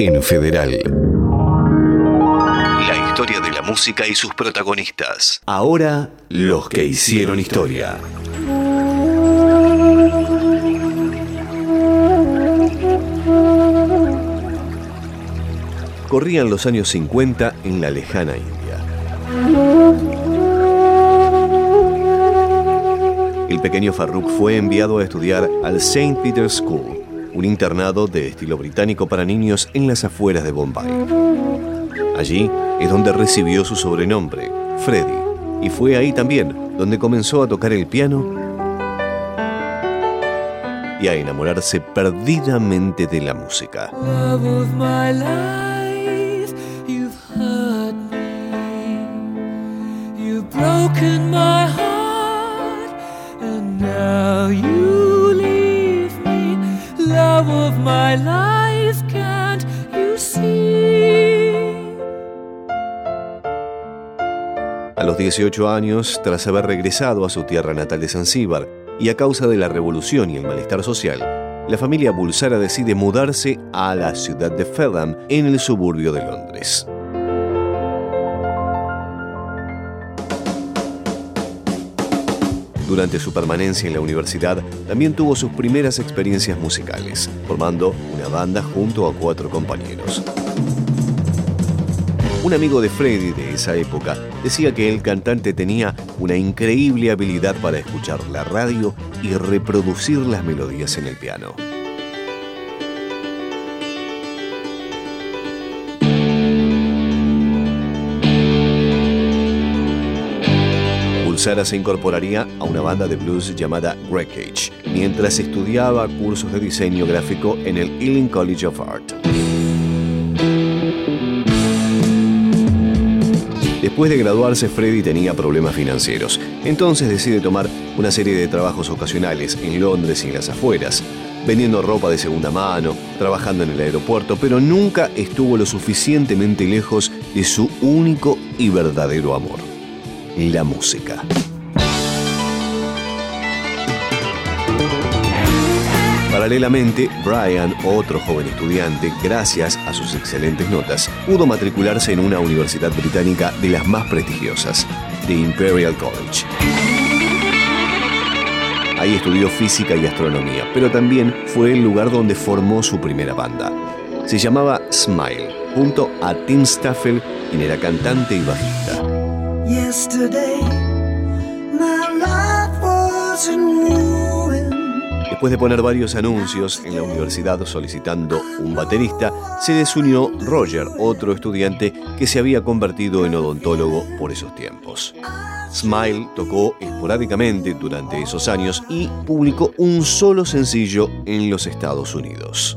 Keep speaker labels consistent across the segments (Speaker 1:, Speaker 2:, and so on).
Speaker 1: en Federal. La historia de la música y sus protagonistas. Ahora, los que hicieron historia. Corrían los años 50 en la lejana India. El pequeño Farrukh fue enviado a estudiar al St. Peter's School, un internado de estilo británico para niños en las afueras de Bombay. Allí es donde recibió su sobrenombre, Freddy, y fue ahí también donde comenzó a tocar el piano y a enamorarse perdidamente de la música. A los 18 años, tras haber regresado a su tierra natal de Zanzíbar y a causa de la revolución y el malestar social, la familia Bulsara decide mudarse a la ciudad de Felham en el suburbio de Londres. Durante su permanencia en la universidad, también tuvo sus primeras experiencias musicales, formando una banda junto a cuatro compañeros. Un amigo de Freddy de esa época decía que el cantante tenía una increíble habilidad para escuchar la radio y reproducir las melodías en el piano. Pulsara se incorporaría a una banda de blues llamada Wreckage, mientras estudiaba cursos de diseño gráfico en el Ealing College of Art. Después de graduarse, Freddy tenía problemas financieros, entonces decide tomar una serie de trabajos ocasionales en Londres y en las afueras, vendiendo ropa de segunda mano, trabajando en el aeropuerto, pero nunca estuvo lo suficientemente lejos de su único y verdadero amor, la música. Paralelamente, Brian, otro joven estudiante, gracias a sus excelentes notas, pudo matricularse en una universidad británica de las más prestigiosas, The Imperial College. Ahí estudió física y astronomía, pero también fue el lugar donde formó su primera banda. Se llamaba Smile, junto a Tim Staffel, quien era cantante y bajista. Después de poner varios anuncios en la universidad solicitando un baterista, se desunió Roger, otro estudiante que se había convertido en odontólogo por esos tiempos. Smile tocó esporádicamente durante esos años y publicó un solo sencillo en los Estados Unidos.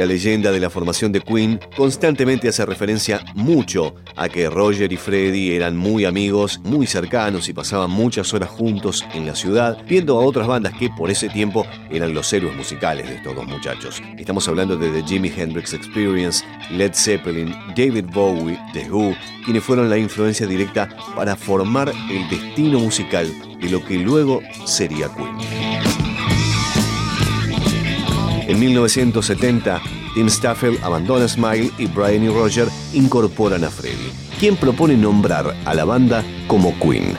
Speaker 1: La leyenda de la formación de Queen constantemente hace referencia mucho a que Roger y Freddie eran muy amigos, muy cercanos y pasaban muchas horas juntos en la ciudad, viendo a otras bandas que por ese tiempo eran los héroes musicales de estos dos muchachos. Estamos hablando de The Jimi Hendrix Experience, Led Zeppelin, David Bowie, The Who, quienes fueron la influencia directa para formar el destino musical de lo que luego sería Queen. En 1970, Tim Staffel abandona Smile y Brian y Roger incorporan a Freddie, quien propone nombrar a la banda como Queen.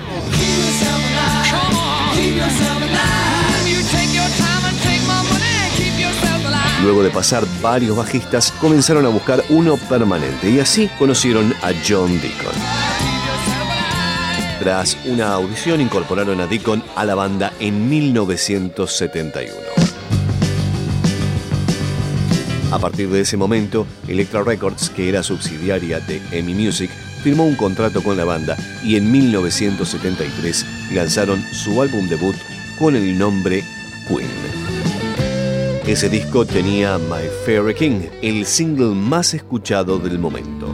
Speaker 1: Luego de pasar varios bajistas, comenzaron a buscar uno permanente y así conocieron a John Deacon. Tras una audición incorporaron a Deacon a la banda en 1971. A partir de ese momento, Electra Records, que era subsidiaria de EMI Music, firmó un contrato con la banda y en 1973 lanzaron su álbum debut con el nombre Queen.
Speaker 2: Ese disco tenía My Fair King, el single más escuchado del momento.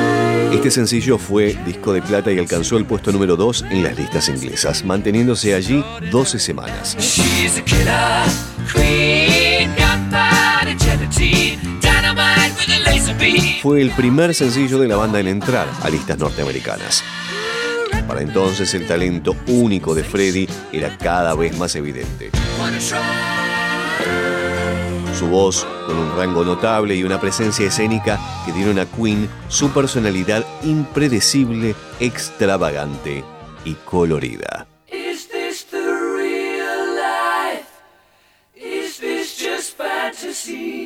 Speaker 2: Este sencillo fue disco de plata y alcanzó el puesto número 2 en las listas inglesas, manteniéndose allí 12 semanas. Fue el primer sencillo de la banda en entrar a listas norteamericanas. Para entonces el talento único de Freddie era cada vez más evidente. Su voz, con un rango notable y una presencia escénica que dieron a Queen su personalidad impredecible, extravagante y colorida.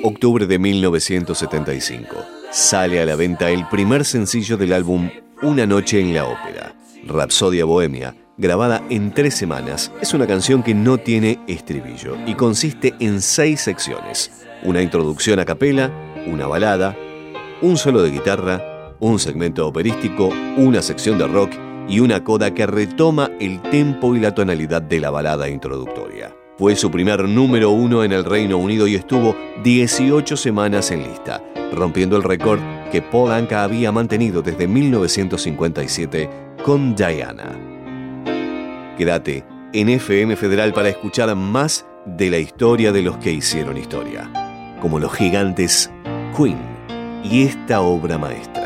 Speaker 2: Octubre de 1975. Sale a la venta el primer sencillo del álbum Una noche en la ópera. Rapsodia Bohemia, grabada en tres semanas, es una canción que no tiene estribillo y consiste en seis secciones. Una introducción a capela, una balada, un solo de guitarra, un segmento operístico, una sección de rock y una coda que retoma el tempo y la tonalidad de la balada introductoria. Fue su primer número uno en el Reino Unido y estuvo 18 semanas en lista, rompiendo el récord que Paul Anka había mantenido desde 1957 con Diana. Quédate en FM Federal para escuchar más de la historia de los que hicieron historia, como los gigantes Queen y esta obra maestra.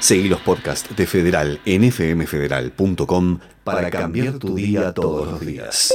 Speaker 1: Seguí los podcasts de Federal en fmfederal.com para cambiar tu día todos los días.